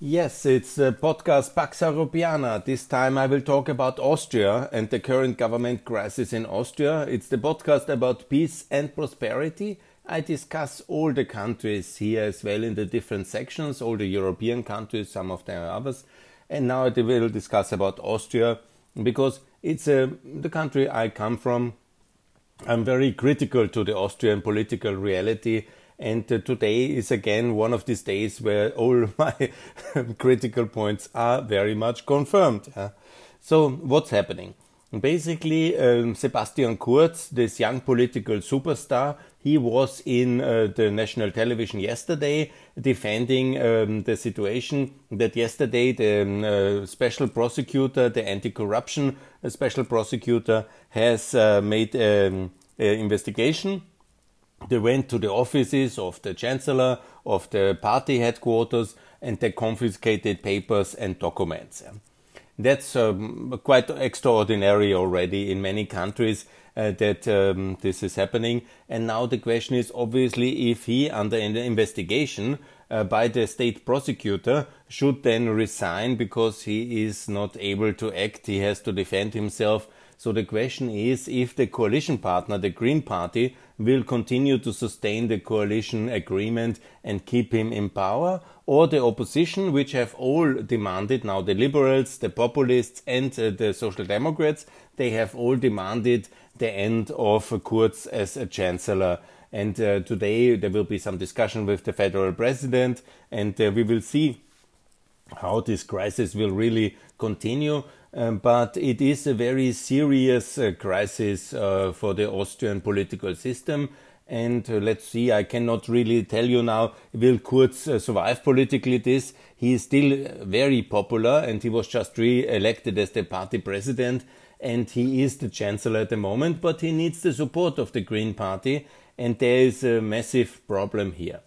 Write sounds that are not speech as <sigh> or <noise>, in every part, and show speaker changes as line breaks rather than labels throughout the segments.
Yes, it's the podcast Pax Europiana. This time I will talk about Austria and the current government crisis in Austria. It's the podcast about peace and prosperity. I discuss all the countries here as well in the different sections, all the European countries, some of them others. And now I will discuss about Austria because it's uh, the country I come from. I'm very critical to the Austrian political reality and uh, today is again one of these days where all <laughs> my critical points are very much confirmed. So, what's happening? Basically, um, Sebastian Kurz, this young political superstar, he was in uh, the national television yesterday defending um, the situation that yesterday the um, uh, special prosecutor, the anti-corruption uh, special prosecutor, has uh, made an um, investigation they went to the offices of the chancellor, of the party headquarters, and they confiscated papers and documents. That's um, quite extraordinary already in many countries uh, that um, this is happening. And now the question is obviously if he, under an investigation uh, by the state prosecutor, should then resign because he is not able to act, he has to defend himself so the question is if the coalition partner, the Green Party, will continue to sustain the coalition agreement and keep him in power, or the opposition, which have all demanded now the liberals, the populists, and uh, the social democrats, they have all demanded the end of Kurz as a chancellor. And uh, today there will be some discussion with the federal president, and uh, we will see how this crisis will really continue. Um, but it is a very serious uh, crisis uh, for the Austrian political system. And uh, let's see, I cannot really tell you now, will Kurz uh, survive politically this? He is still very popular and he was just re elected as the party president and he is the chancellor at the moment, but he needs the support of the Green Party and there is a massive problem here.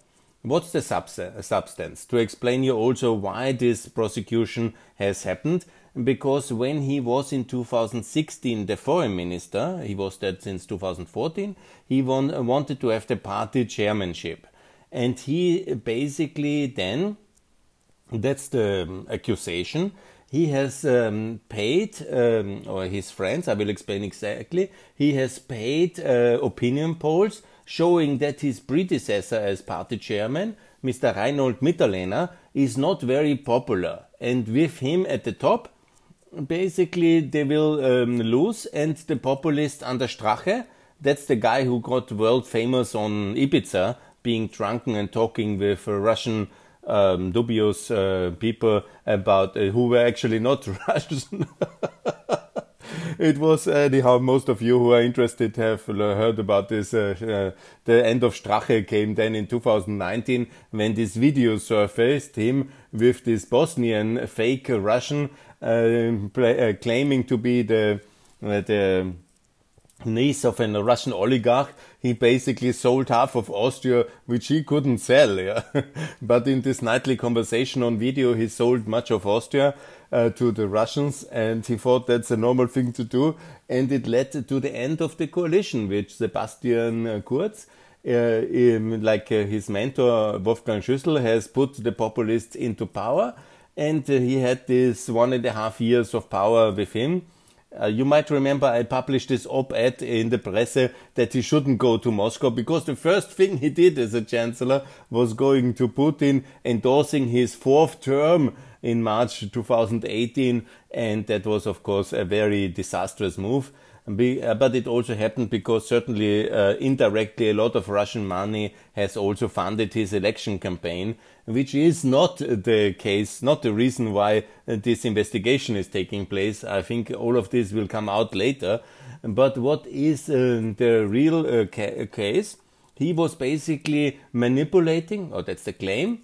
What's the substance? To explain you also why this prosecution has happened because when he was in 2016 the foreign minister, he was that since 2014, he won, wanted to have the party chairmanship. And he basically then, that's the um, accusation, he has um, paid, um, or his friends, I will explain exactly, he has paid uh, opinion polls showing that his predecessor as party chairman, Mr. Reinhold Mitterlehner, is not very popular. And with him at the top, basically they will um, lose, and the populist Anders Strache, that's the guy who got world famous on Ibiza, being drunken and talking with Russian um, dubious uh, people about uh, who were actually not <laughs> Russian. it was anyhow most of you who are interested have heard about this uh, uh, the end of strache came then in 2019 when this video surfaced him with this bosnian fake russian uh, uh, claiming to be the uh, the niece of a Russian oligarch. He basically sold half of Austria, which he couldn't sell. Yeah? <laughs> but in this nightly conversation on video, he sold much of Austria uh, to the Russians, and he thought that's a normal thing to do. And it led to the end of the coalition, which Sebastian Kurz. Uh, in, like uh, his mentor Wolfgang Schüssel has put the populists into power and he had this one and a half years of power with him. Uh, you might remember I published this op-ed in the press that he shouldn't go to Moscow because the first thing he did as a chancellor was going to Putin, endorsing his fourth term in March 2018, and that was of course a very disastrous move. Uh, but it also happened because certainly uh, indirectly a lot of Russian money has also funded his election campaign, which is not the case, not the reason why uh, this investigation is taking place. I think all of this will come out later. But what is uh, the real uh, ca case? He was basically manipulating, or that's the claim.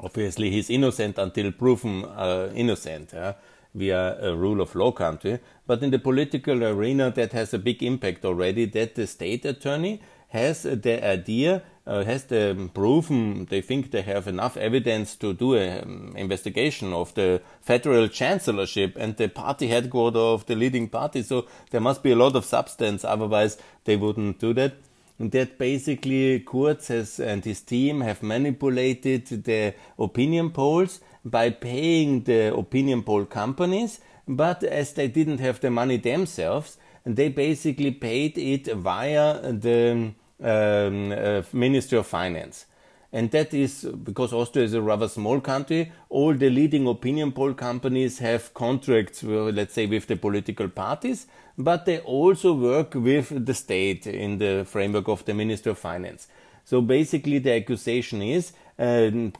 Obviously, he's innocent until proven uh, innocent. Yeah? We are a rule of law country. But in the political arena, that has a big impact already. That the state attorney has the idea, uh, has the proven, they think they have enough evidence to do an um, investigation of the federal chancellorship and the party headquarters of the leading party. So there must be a lot of substance, otherwise they wouldn't do that. And that basically Kurz has and his team have manipulated the opinion polls by paying the opinion poll companies, but as they didn't have the money themselves, they basically paid it via the um, uh, Ministry of Finance. And that is because Austria is a rather small country. All the leading opinion poll companies have contracts, let's say, with the political parties, but they also work with the state in the framework of the Ministry of Finance. So basically, the accusation is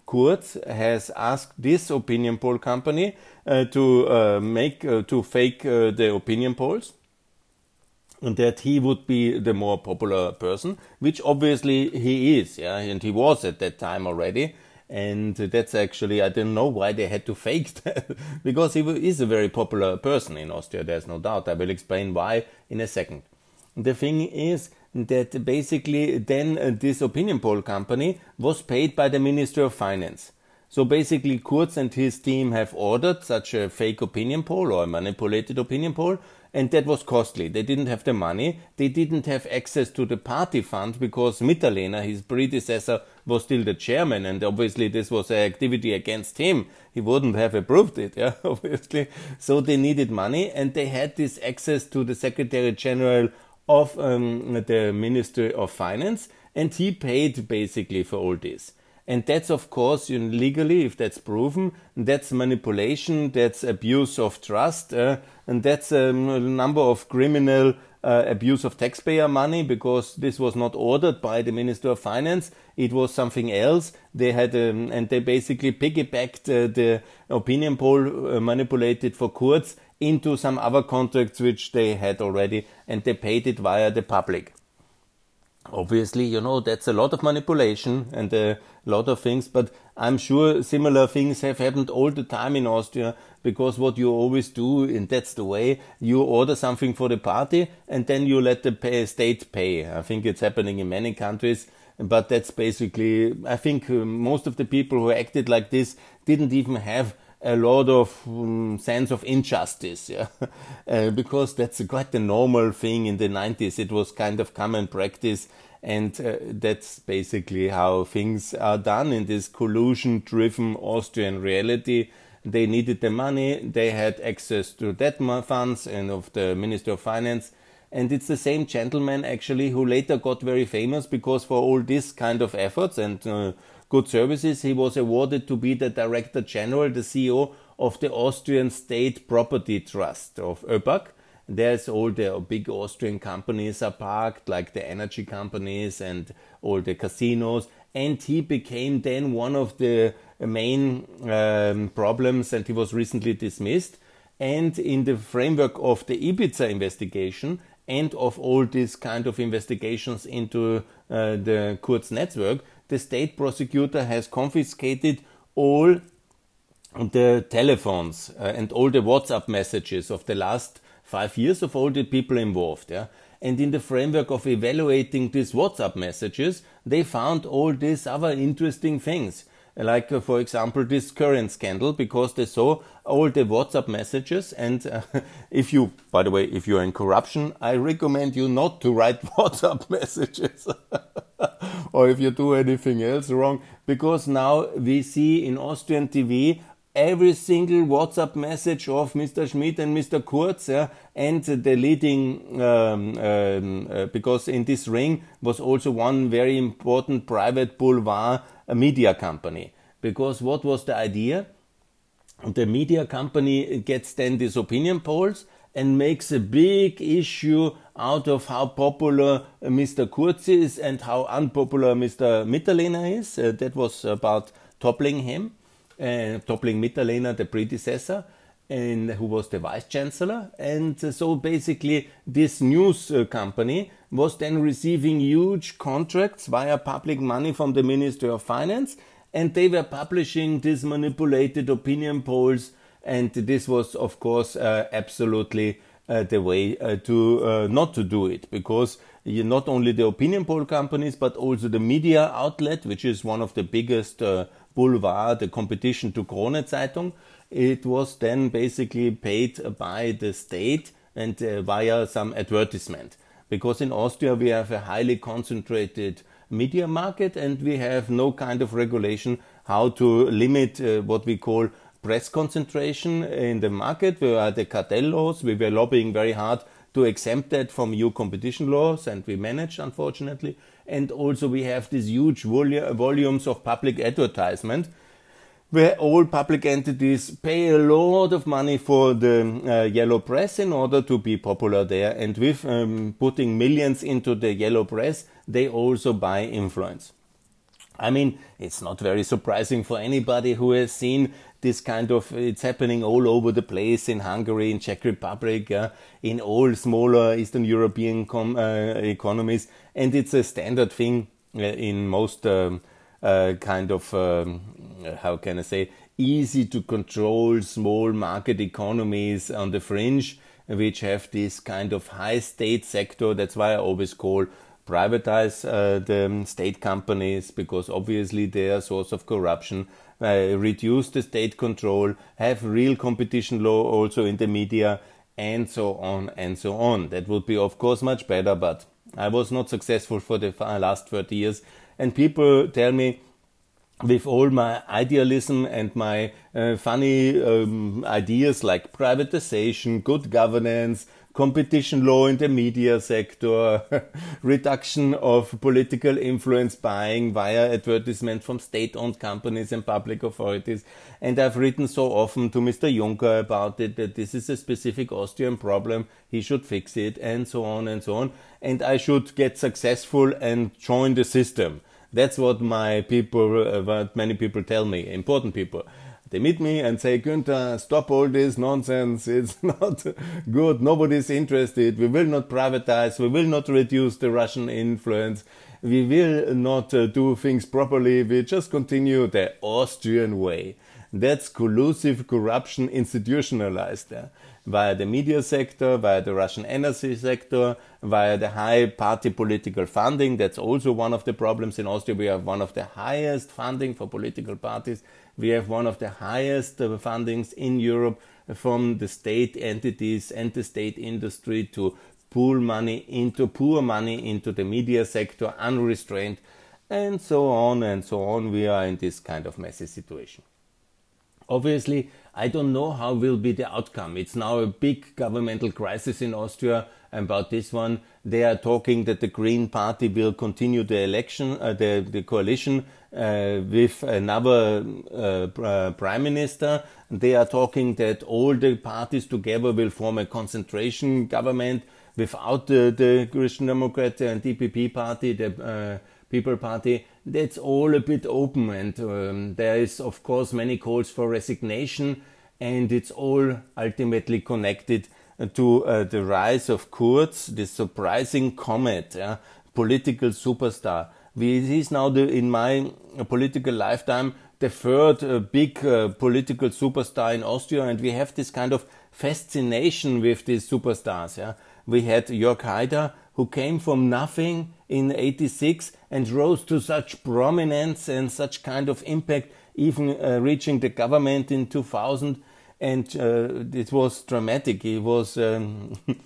Kurz has asked this opinion poll company uh, to uh, make uh, to fake the opinion polls and that he would be the more popular person, which obviously he is, yeah, and he was at that time already. And that's actually, I don't know why they had to fake <laughs> that, because he is a very popular person in Austria, there's no doubt. I will explain why in a second. The thing is that basically then uh, this opinion poll company was paid by the Ministry of Finance. So basically, Kurz and his team have ordered such a fake opinion poll or a manipulated opinion poll and that was costly. They didn't have the money. They didn't have access to the party fund because Mitterlehner, his predecessor, was still the chairman, and obviously this was an activity against him. He wouldn't have approved it, <laughs> yeah, obviously. So they needed money, and they had this access to the Secretary General of um, the Ministry of Finance, and he paid basically for all this. And that's, of course, you know, legally, if that's proven, that's manipulation, that's abuse of trust, uh, and that's um, a number of criminal uh, abuse of taxpayer money because this was not ordered by the Minister of Finance. It was something else. They had, um, and they basically piggybacked uh, the opinion poll uh, manipulated for Kurz into some other contracts which they had already, and they paid it via the public obviously, you know, that's a lot of manipulation and a lot of things, but I'm sure similar things have happened all the time in Austria because what you always do, and that's the way, you order something for the party and then you let the pay, state pay. I think it's happening in many countries, but that's basically, I think uh, most of the people who acted like this didn't even have a lot of um, sense of injustice, yeah, <laughs> uh, because that's quite a normal thing in the 90s. It was kind of common practice, and uh, that's basically how things are done in this collusion-driven Austrian reality. They needed the money, they had access to debt funds and of the Minister of Finance, and it's the same gentleman actually who later got very famous because for all this kind of efforts and uh, good services, he was awarded to be the Director General, the CEO of the Austrian State Property Trust of ÖBAG. There's all the big Austrian companies are parked, like the energy companies and all the casinos. And he became then one of the main um, problems, and he was recently dismissed. And in the framework of the Ibiza investigation and of all these kind of investigations into uh, the Kurz network, the state prosecutor has confiscated all the telephones uh, and all the WhatsApp messages of the last five years of all the people involved. Yeah? And in the framework of evaluating these WhatsApp messages, they found all these other interesting things like uh, for example this current scandal because they saw all the whatsapp messages and uh, <laughs> if you by the way if you're in corruption i recommend you not to write <laughs> whatsapp messages <laughs> or if you do anything else wrong because now we see in austrian tv every single WhatsApp message of Mr. Schmid and Mr. Kurz, yeah, and the leading, um, um, uh, because in this ring was also one very important private boulevard media company. Because what was the idea? The media company gets then these opinion polls and makes a big issue out of how popular Mr. Kurz is and how unpopular Mr. Mitterlehner is. Uh, that was about toppling him uh, toppling Mitterlehner, the predecessor, and who was the vice chancellor. And uh, so basically, this news uh, company was then receiving huge contracts via public money from the Ministry of Finance, and they were publishing these manipulated opinion polls. And this was, of course, uh, absolutely uh, the way uh, to not to do it because not only the opinion poll companies but also the media outlet, which is one of the biggest Boulevard, the competition to Krone Zeitung. It was then basically paid by the state and uh, via some advertisement. Because in Austria we have a highly concentrated media market and we have no kind of regulation how to limit uh, what we call press concentration in the market. We are the cartel laws. We were lobbying very hard to exempt that from EU competition laws, and we managed, unfortunately. And also, we have these huge volumes of public advertisement where all public entities pay a lot of money for the uh, yellow press in order to be popular there. And with um, putting millions into the yellow press, they also buy influence. I mean, it's not very surprising for anybody who has seen this kind of it's happening all over the place in Hungary, in Czech Republic, uh, in all smaller Eastern European com- uh, economies, and it's a standard thing uh, in most um, uh, kind of um, how can I say easy to control small market economies on the fringe, which have this kind of high state sector. That's why I always call privatize uh, the state companies because obviously they are a source of corruption, uh, reduce the state control, have real competition law also in the media, and so on and so on. That would be, of course, much better, but I was not successful for the last 30 years. And people tell me, with all my idealism and my uh, funny um, ideas like privatization, good governance, competition law in the media sector, <laughs> reduction of political influence buying via advertisement from state owned companies and public authorities. And I've written so often to Mr. Juncker about it that this is a specific Austrian problem, he should fix it, and so on and so on. And I should get successful and join the system. That's what my people, uh, what many people tell me, important people. They meet me and say, Günther, stop all this nonsense. It's <laughs> not good. Nobody's interested. We will not privatize. We will not reduce the Russian influence. We will not uh, do things properly. We just continue the Austrian way. That's collusive corruption institutionalized there via the media sector, via the Russian energy sector, via the high party political funding. That's also one of the problems in Austria. We have one of the highest funding for political parties we have one of the highest uh, fundings in Europe from the state entities and the state industry to pool money into poor money into the media sector unrestrained and so on and so on. We are in this kind of messy situation. Obviously i don't know how will be the outcome. It's now a big governmental crisis in austria about this one they are talking that the green party will continue the election uh, the, the coalition uh, with another uh, uh, prime minister. They are talking that all the parties together will form a concentration government without the, the Christian Democrat and ÖVP party, the uh, People Party. That's all a bit open, and um, there is, of course, many calls for resignation, and it's all ultimately connected to uh, the rise of Kurz, this surprising comet, yeah, political superstar he is now the, in my political lifetime the third uh, big uh, political superstar in Austria, and we have this kind of fascination with these superstars. Yeah, we had Jörg Haider, who came from nothing in '86 and rose to such prominence and such kind of impact, even uh, reaching the government in 2000, and uh, it was dramatic. He was. Um, <laughs>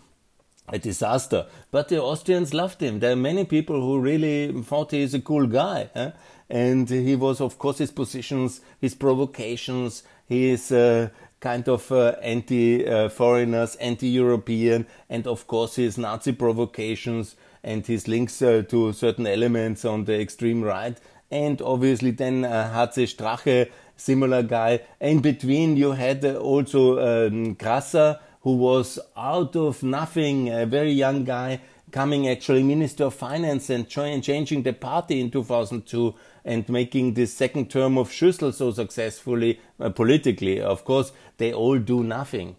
a disaster. But the Austrians loved him. There are many people who really thought he is a cool guy. Eh? And he was, of course, his positions, his provocations, his uh, kind of uh, anti uh, foreigners, anti European, and of course his Nazi provocations and his links uh, to certain elements on the extreme right. And obviously, then uh, HC Strache, similar guy. In between, you had also um, Grasser who was out of nothing, a very young guy, coming actually Minister of Finance and changing the party in 2002 and making the second term of Schüssel so successfully uh, politically. Of course, they all do nothing.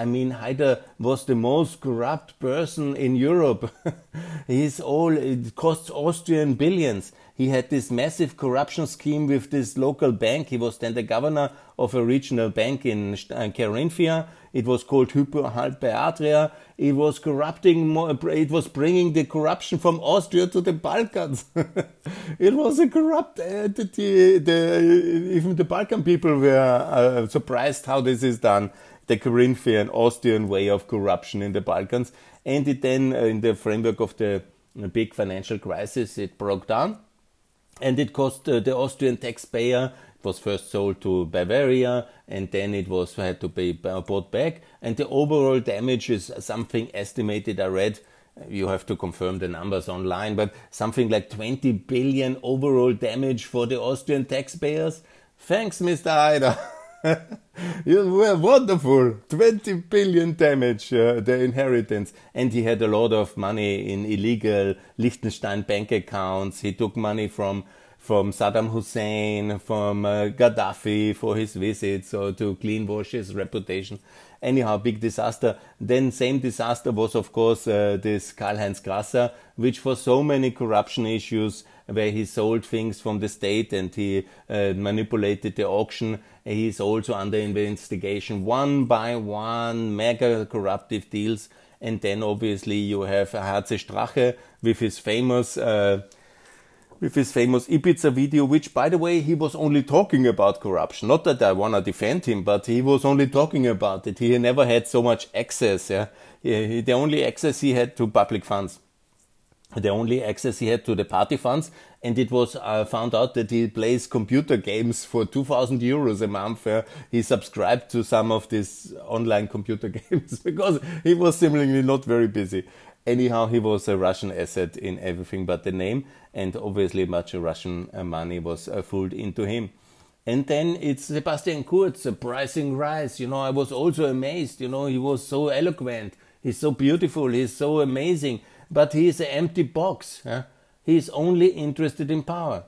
I mean, Haider was the most corrupt person in Europe. <laughs> He's all, it costs Austrian billions. He had this massive corruption scheme with this local bank. He was then the governor of a regional bank in Carinthia. It was called Hypo Alpe Adria. It was corrupting it was bringing the corruption from Austria to the Balkans. <laughs> it was a corrupt entity. The, even the Balkan people were uh, surprised how this is done. The Carinthian Austrian way of corruption in the Balkans. and it then, uh, in the framework of the big financial crisis, it broke down, and it cost uh, the Austrian taxpayer. It was first sold to Bavaria, and then it was had to be bought back. And the overall damage is something estimated. I read you have to confirm the numbers online, but something like 20 billion overall damage for the Austrian taxpayers. Thanks, Mr. Haider. <laughs> <laughs> you were wonderful. 20 billion damage, uh, the inheritance. And he had a lot of money in illegal Liechtenstein bank accounts. He took money from from Saddam Hussein, from uh, Gaddafi for his visits or to clean wash his reputation. Anyhow, big disaster. Then same disaster was of course uh, this Karl-Heinz Grasser, which for so many corruption issues where he sold things from the state and he uh, manipulated the auction. He is also under investigation one by one, mega corruptive deals. And then obviously you have HC Strache with his famous uh, with his famous Ibiza video, which, by the way, he was only talking about corruption. Not that I want to defend him, but he was only talking about it. He never had so much access. Yeah? He, the only access he had to public funds. The only access he had to the party funds, and it was uh, found out that he plays computer games for 2,000 euros a month. Yeah? He subscribed to some of these online computer <laughs> games because he was seemingly not very busy. Anyhow, he was a Russian asset in everything but the name, and obviously much Russian uh, money was uh, fooled into him. And then it's Sebastian Kurz, a pricing rise. You know, I was also amazed. You know, he was so eloquent. He's so beautiful. He's so amazing. But he's an empty box. Huh? He's only interested in power.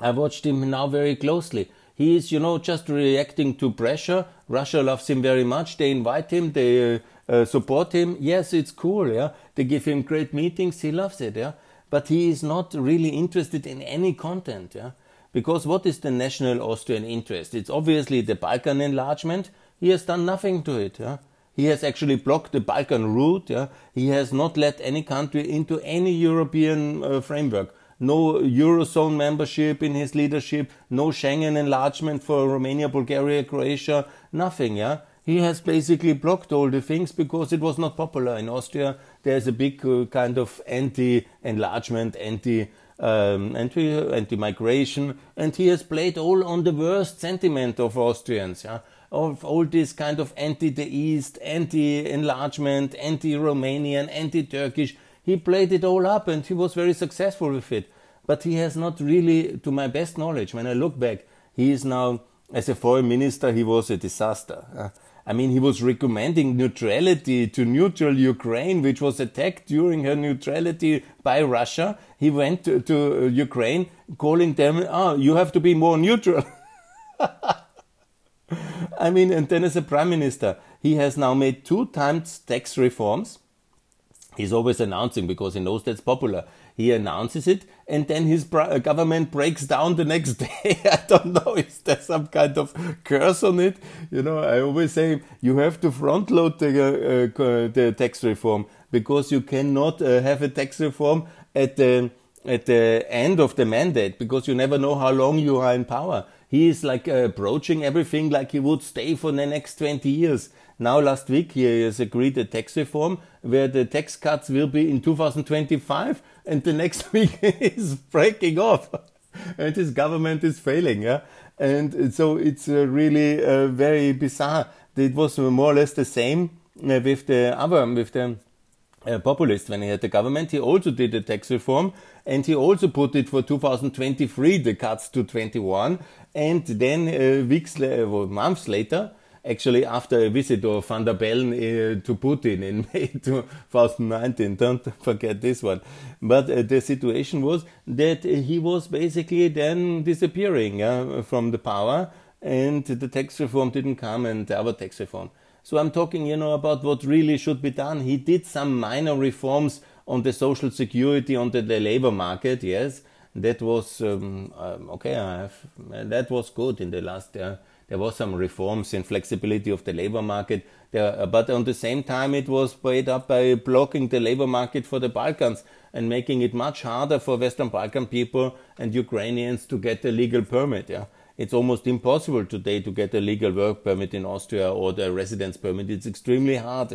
I watched him now very closely. He is, you know, just reacting to pressure. Russia loves him very much. They invite him. They uh, uh, support him. Yes, it's cool. Yeah, they give him great meetings. He loves it. Yeah, but he is not really interested in any content. Yeah, because what is the national Austrian interest? It's obviously the Balkan enlargement. He has done nothing to it. Yeah. He has actually blocked the Balkan route. Yeah? He has not let any country into any European uh, framework. No Eurozone membership in his leadership. No Schengen enlargement for Romania, Bulgaria, Croatia. Nothing. Yeah he has basically blocked all the things because it was not popular in Austria. There's a big uh, kind of anti-enlargement, anti um, anti anti-migration, and he has played all on the worst sentiment of Austrians. Yeah? Of all this kind of anti-the East, anti-enlargement, anti-Romanian, anti-Turkish. He played it all up, and he was very successful with it. But he has not really, to my best knowledge, when I look back, he is now as a foreign minister, he was a disaster. Uh, I mean, he was recommending neutrality to neutral Ukraine, which was attacked during her neutrality by Russia. He went to, to Ukraine calling them, oh, you have to be more neutral. <laughs> I mean, and then as a prime minister, he has now made two times tax reforms. He's always announcing because he knows that's popular he announces it and then his uh, government breaks down the next <laughs> day. I don't know, is there some kind of curse on it? You know, I always say you have to front load the, uh, uh, the tax reform because you cannot uh, have a tax reform at the, at the end of the mandate because you never know how long you are in power. He is like approaching everything like he would stay for the next 20 years. Now, last week, he has agreed a tax reform where the tax cuts will be in 2025 and the next <laughs> week is breaking off and his government is failing. Yeah? And so it's uh, really uh, very bizarre. It was more or less the same uh, with the other, with the uh, populist when he had the government. He also did a tax reform and he also put it for 2023, the cuts to 21. And then uh, weeks, well, months later, actually after a visit of Van der Bellen uh, to Putin in <laughs> May 2019. Don't forget this one. But uh, the situation was that he was basically then disappearing uh, from the power, and the tax reform didn't come, and the other tax reform. So I'm talking, you know, about what really should be done. He did some minor reforms on the social security, on the, the labor market, yes. That was um, um, okay. Have, that was good in the last uh, there was some reforms in flexibility of the labor market, there, uh, but on the same time it was made up by blocking the labor market for the Balkans and making it much harder for Western Balkan people and Ukrainians to get a legal permit. Yeah, It's almost impossible today to get a legal work permit in Austria or the residence permit. It's extremely hard.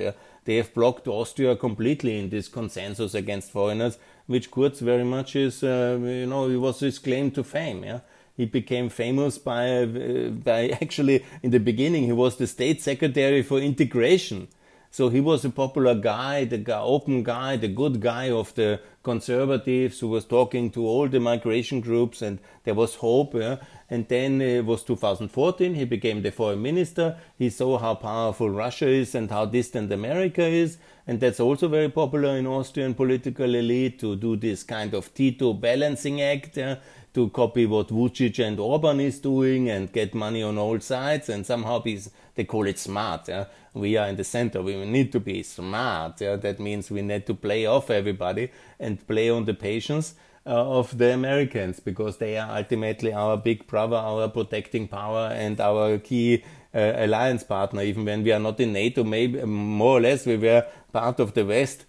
They have blocked Austria completely in this consensus against foreigners, which Kurz very much is, uh, you know, it was his claim to fame. Yeah? He became famous by, uh, by <laughs> actually, in the beginning, he was the state secretary for integration. So he was a popular guy, the open guy, the good guy of the conservatives who was talking to all the migration groups and there was hope. Yeah? And then it was 2014, he became the foreign minister. He saw how powerful Russia is and how distant America is. And that's also very popular in Austrian political elite to do this kind of Tito balancing act. Yeah? To copy what Vucic and Orban is doing and get money on all sides and somehow be, they call it smart. Yeah? We are in the center. We need to be smart. Yeah? That means we need to play off everybody and play on the patience uh, of the Americans because they are ultimately our big brother, our protecting power and our key uh, alliance partner. Even when we are not in NATO, maybe more or less we were part of the West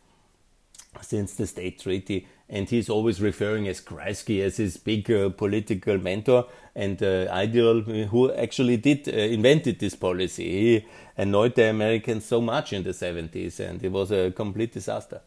since the state treaty and he's always referring as Kreisky as his big uh, political mentor and uh, ideal who actually did uh, invented this policy. He annoyed the Americans so much in the 70s and it was a complete disaster.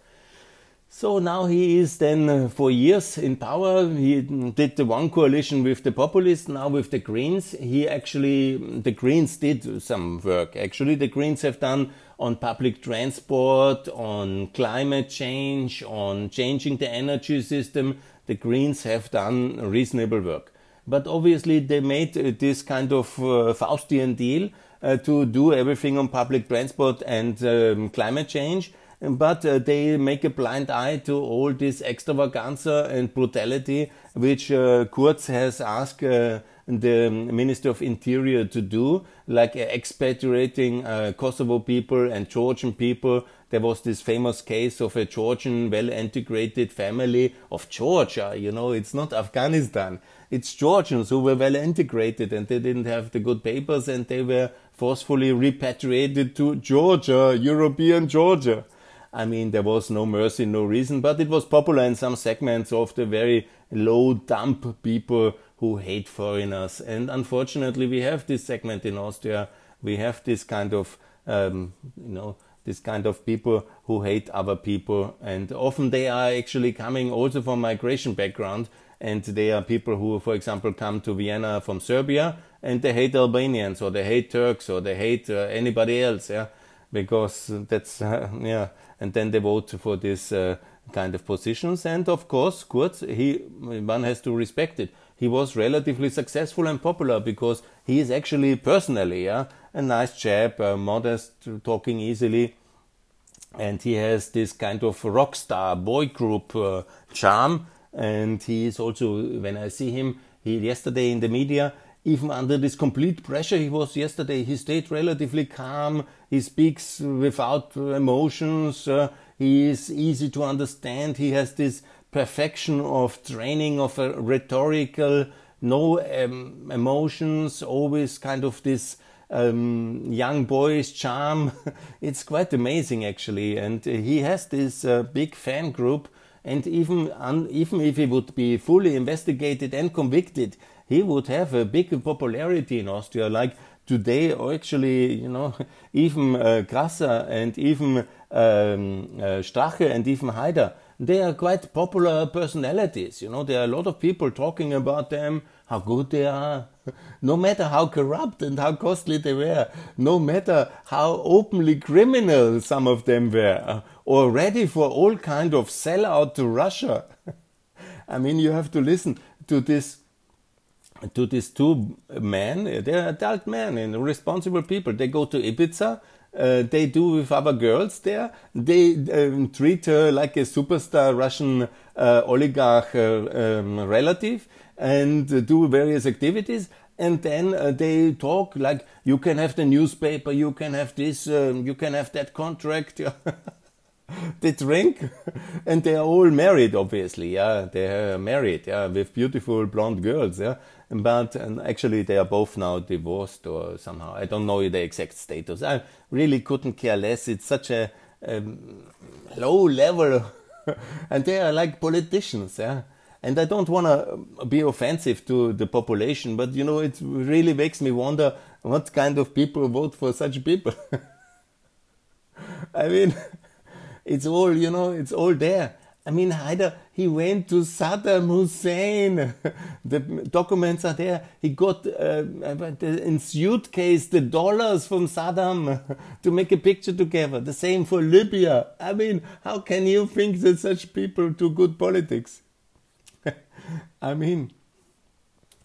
So now he is then uh, for years in power. He did the one coalition with the populists, now with the Greens. He actually, the Greens did some work. Actually, the Greens have done on public transport, on climate change, on changing the energy system. The Greens have done reasonable work. But obviously, they made uh, this kind of uh, Faustian deal uh, to do everything on public transport and um, climate change. But uh, they make a blind eye to all this extravaganza and brutality which uh, Kurz has asked uh, the Minister of Interior to do, like expatriating uh, Kosovo people and Georgian people. There was this famous case of a Georgian well integrated family of Georgia. You know, it's not Afghanistan. It's Georgians who were well integrated and they didn't have the good papers and they were forcefully repatriated to Georgia, European Georgia. I mean, there was no mercy, no reason, but it was popular in some segments of the very low dump people who hate foreigners. And unfortunately, we have this segment in Austria. We have this kind of, um, you know, this kind of people who hate other people. And often they are actually coming also from migration background. And they are people who, for example, come to Vienna from Serbia and they hate Albanians or they hate Turks or they hate uh, anybody else. Yeah. Because that's, uh, <laughs> yeah. And then they vote for this uh, kind of positions. And of course, Kurz, he, one has to respect it he was relatively successful and popular because he is actually personally yeah, a nice chap, uh, modest, talking easily, and he has this kind of rock star boy group uh, charm. And he is also, when I see him, he yesterday in the media, even under this complete pressure he was yesterday, he stayed relatively calm. He speaks without emotions. Uh, he is easy to understand. He has this perfection of training of a rhetorical, no um, emotions, always kind of this um, young boyish charm. <laughs> it's quite amazing actually, and he has this uh, big fan group. And even un, even if he would be fully investigated and convicted, he would have a big popularity in Austria. Like today, actually, you know, <laughs> even uh, Grasser and even um, uh, Strache and even Haider they are quite popular personalities. You know, there are a lot of people talking about them, how good they are, <laughs> no matter how corrupt and how costly they were, no matter how openly criminal some of them were, or ready for all kind of sellout to Russia. <laughs> I mean, you have to listen to this to these two men. They're adult men and responsible people. They go to Ibiza uh, they do with other girls there. They um, treat her like a superstar Russian uh, oligarch uh, um, relative and do various activities. And then uh, they talk like you can have the newspaper, you can have this, um, you can have that contract. <laughs> they drink <laughs> and they are all married obviously yeah they are married yeah with beautiful blonde girls yeah but actually they are both now divorced or somehow i don't know the exact status i really couldn't care less it's such a um, low level <laughs> and they are like politicians yeah And I don't want to be offensive to the population, but you know, it really makes me wonder what kind of people vote for such people. <laughs> I mean, <laughs> it's all, you know, it's all there. I mean, Haider, he went to Saddam Hussein. <laughs> the documents are there. He got uh, in suitcase the dollars from Saddam <laughs> to make a picture together. The same for Libya. I mean, how can you think that such people do good politics? <laughs> I mean,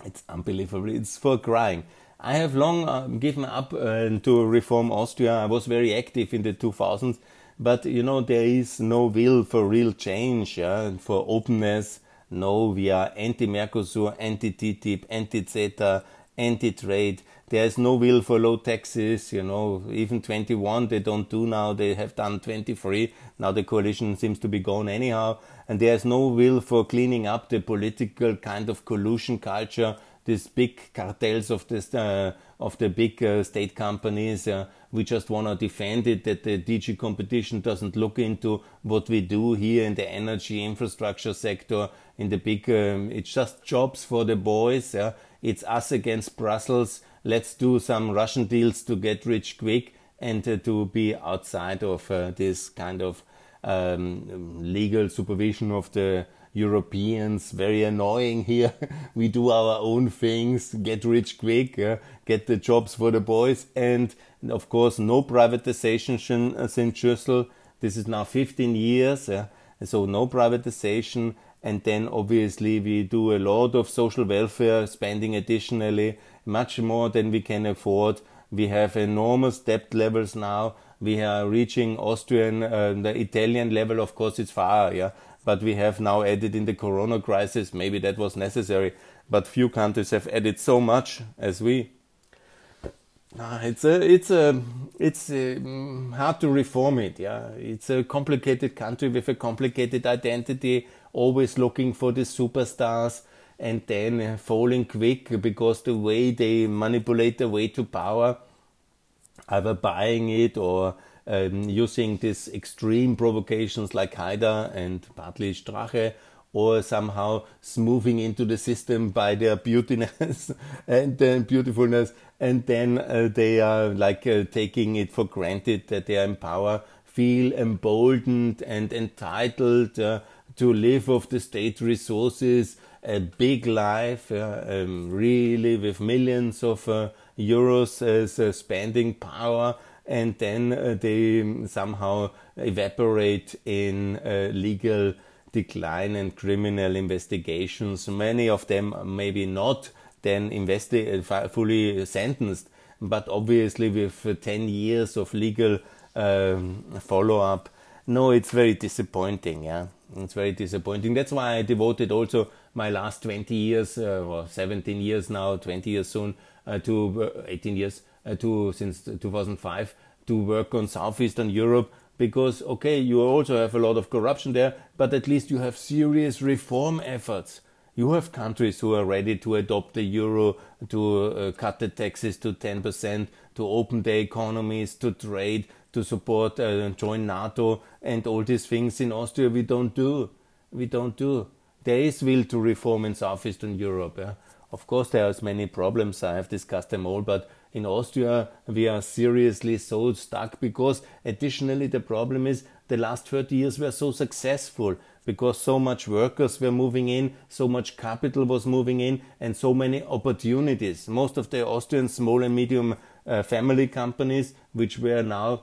it's unbelievable. It's for crying. I have long uh, given up uh, to reform Austria. I was very active in the 2000s but you know, there is no will for real change, yeah, for openness. No, we are anti-Mercosur, anti-TTIP, anti-CETA, anti-trade. There is no will for low taxes. You know, even 21 they don't do now. They have done 23. Now the coalition seems to be gone anyhow. And there is no will for cleaning up the political kind of collusion culture. These big cartels of this uh, of the big uh, state companies. Uh, we just want to defend it that the DG competition doesn't look into what we do here in the energy infrastructure sector in the big um, it's just jobs for the boys yeah? it's us against brussels let's do some russian deals to get rich quick and uh, to be outside of uh, this kind of um, legal supervision of the Europeans, very annoying here. <laughs> we do our own things, get rich quick, uh, get the jobs for the boys, and of course, no privatization since Schüssel. This is now 15 years, uh, so no privatization. And then obviously we do a lot of social welfare spending additionally, much more than we can afford. We have enormous debt levels now. We are reaching Austrian, uh, the Italian level, of course, it's far, yeah. But we have now added in the corona crisis, maybe that was necessary, but few countries have added so much as we. Uh, it's a, it's a, it's a, mm, hard to reform it. Yeah, it's a complicated country with a complicated identity, always looking for the superstars, and then falling quick because the way they manipulate the way to power, either buying it or um, using these extreme provocations like Haider and partly Strache, or somehow smoothing into the system by their beautiness <laughs> and uh, beautifulness and then uh, they are like uh, taking it for granted that they are in power, feel emboldened and entitled uh, to live off the state resources, a big life, um, really with millions of uh, euros as uh, spending power, and then uh, they somehow evaporate in legal decline and criminal investigations. Many of them maybe not then investi- uh, fully sentenced. But obviously, with uh, 10 years of legal um, follow up, no, it's very disappointing. Yeah, it's very disappointing. That's why I devoted also my last 20 years, uh, or 17 years now, 20 years soon, uh, to uh, 18 years uh, to since 2005 to work on southeastern Europe because okay, you also have a lot of corruption there, but at least you have serious reform efforts you have countries who are ready to adopt the euro, to uh, cut the taxes to 10%, to open their economies, to trade, to support, uh, join NATO, and all these things in Austria we don't do. We don't do. There is will to reform in southeastern Europe. Yeah? Of course, there are many problems. I have discussed them all, but in Austria we are seriously so stuck because additionally the problem is the last 30 years were so successful because so much workers were moving in, so much capital was moving in, and so many opportunities. Most of the Austrian small and medium uh, family companies, which were now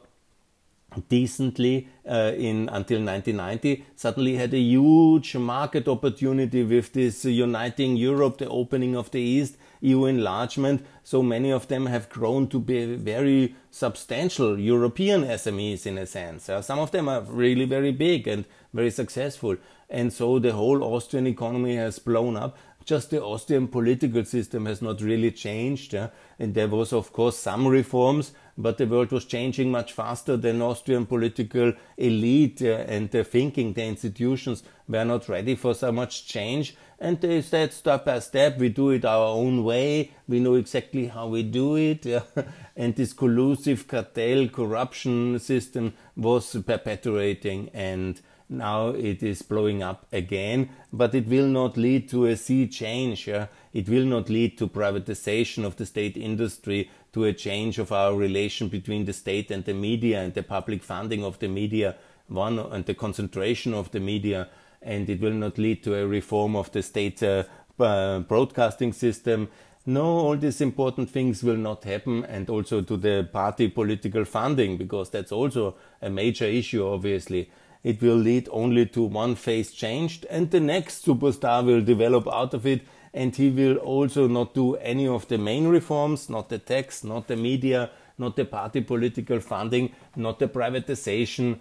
decently uh, in until 1990 suddenly had a huge market opportunity with this uniting Europe, the opening of the East, EU enlargement. So many of them have grown to be very substantial European SMEs in a sense. Uh, some of them are really very big and very successful. And so the whole Austrian economy has blown up. Just the Austrian political system has not really changed. Yeah? And there was, of course, some reforms, but the world was changing much faster than Austrian political elite uh, and thinking, the institutions were not ready for so much change. And they said step by step, we do it our own way. We know exactly how we do it. <laughs> And this collusive cartel corruption system was perpetuating and Now it is blowing up again, but it will not lead to a sea change. Yeah? It will not lead to privatization of the state industry, to a change of our relation between the state and the media and the public funding of the media, one and the concentration of the media, and it will not lead to a reform of the state uh, uh, broadcasting system. No, all these important things will not happen, and also to the party political funding, because that's also a major issue, obviously it will lead only to one phase changed and the next superstar will develop out of it and he will also not do any of the main reforms, not the tax, not the media, not the party political funding, not the privatization,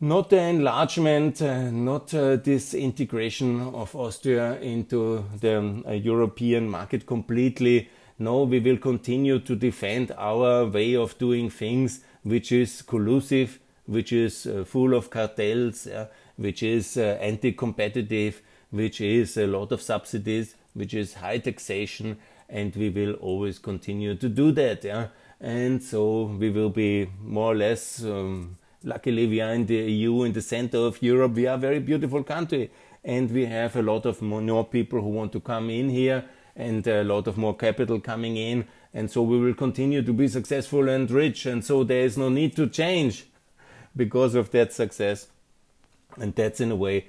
not the enlargement, uh, not uh, this integration of Austria into the uh, European market completely. No, we will continue to defend our way of doing things, which is collusive, which is uh, full of cartels, which is uh, anti competitive, which is a lot of subsidies, which is high taxation, and we will always continue to do that. Yeah? And so we will be more or less, um, luckily, we are in the EU, in the center of Europe. We are a very beautiful country, and we have a lot of more people who want to come in here and a lot of more capital coming in. And so we will continue to be successful and rich. And so there is no need to change because of that success. And that's in a way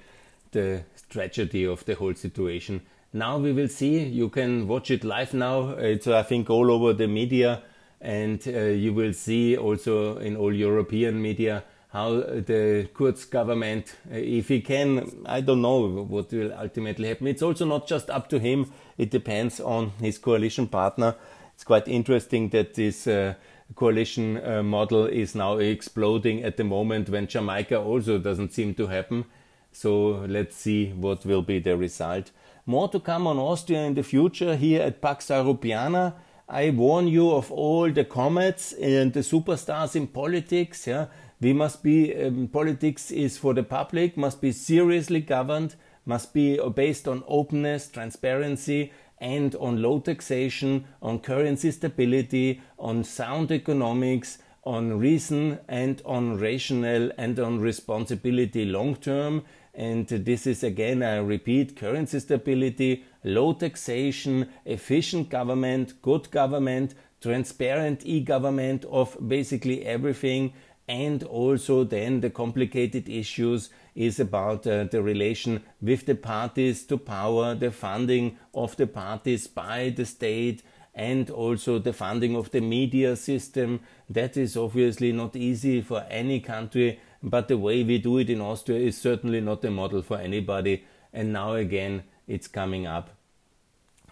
the tragedy of the whole situation. Now we will see. You can watch it live now. It's I think all over the media, and uh, you will see also in all European media how the Kurz government, uh, if he can, I don't know what will ultimately happen. It's also not just up to him. It depends on his coalition partner. It's quite interesting that this. Uh, coalition uh, model is now exploding at the moment when Jamaica also doesn't seem to happen. So let's see what will be the result. More to come on Austria in the future here at Pax Europiana. I warn you of all the comets and the superstars in politics. Yeah, we must be um, politics is for the public, must be seriously governed, must be based on openness, transparency, and on low taxation, on currency stability, on sound economics, on reason and on rational and on responsibility long term. And this is again, I repeat, currency stability, low taxation, efficient government, good government, transparent e government of basically everything, and also then the complicated issues is about uh, the relation with the parties to power, the funding of the parties by the state, and also the funding of the media system. That is obviously not easy for any country, but the way we do it in Austria is certainly not a model for anybody. And now again, it's coming up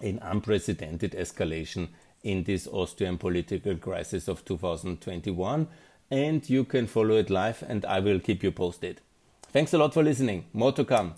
in unprecedented escalation in this Austrian political crisis of 2021. And you can follow it live, and I will keep you posted. Thanks a lot for listening. More to come.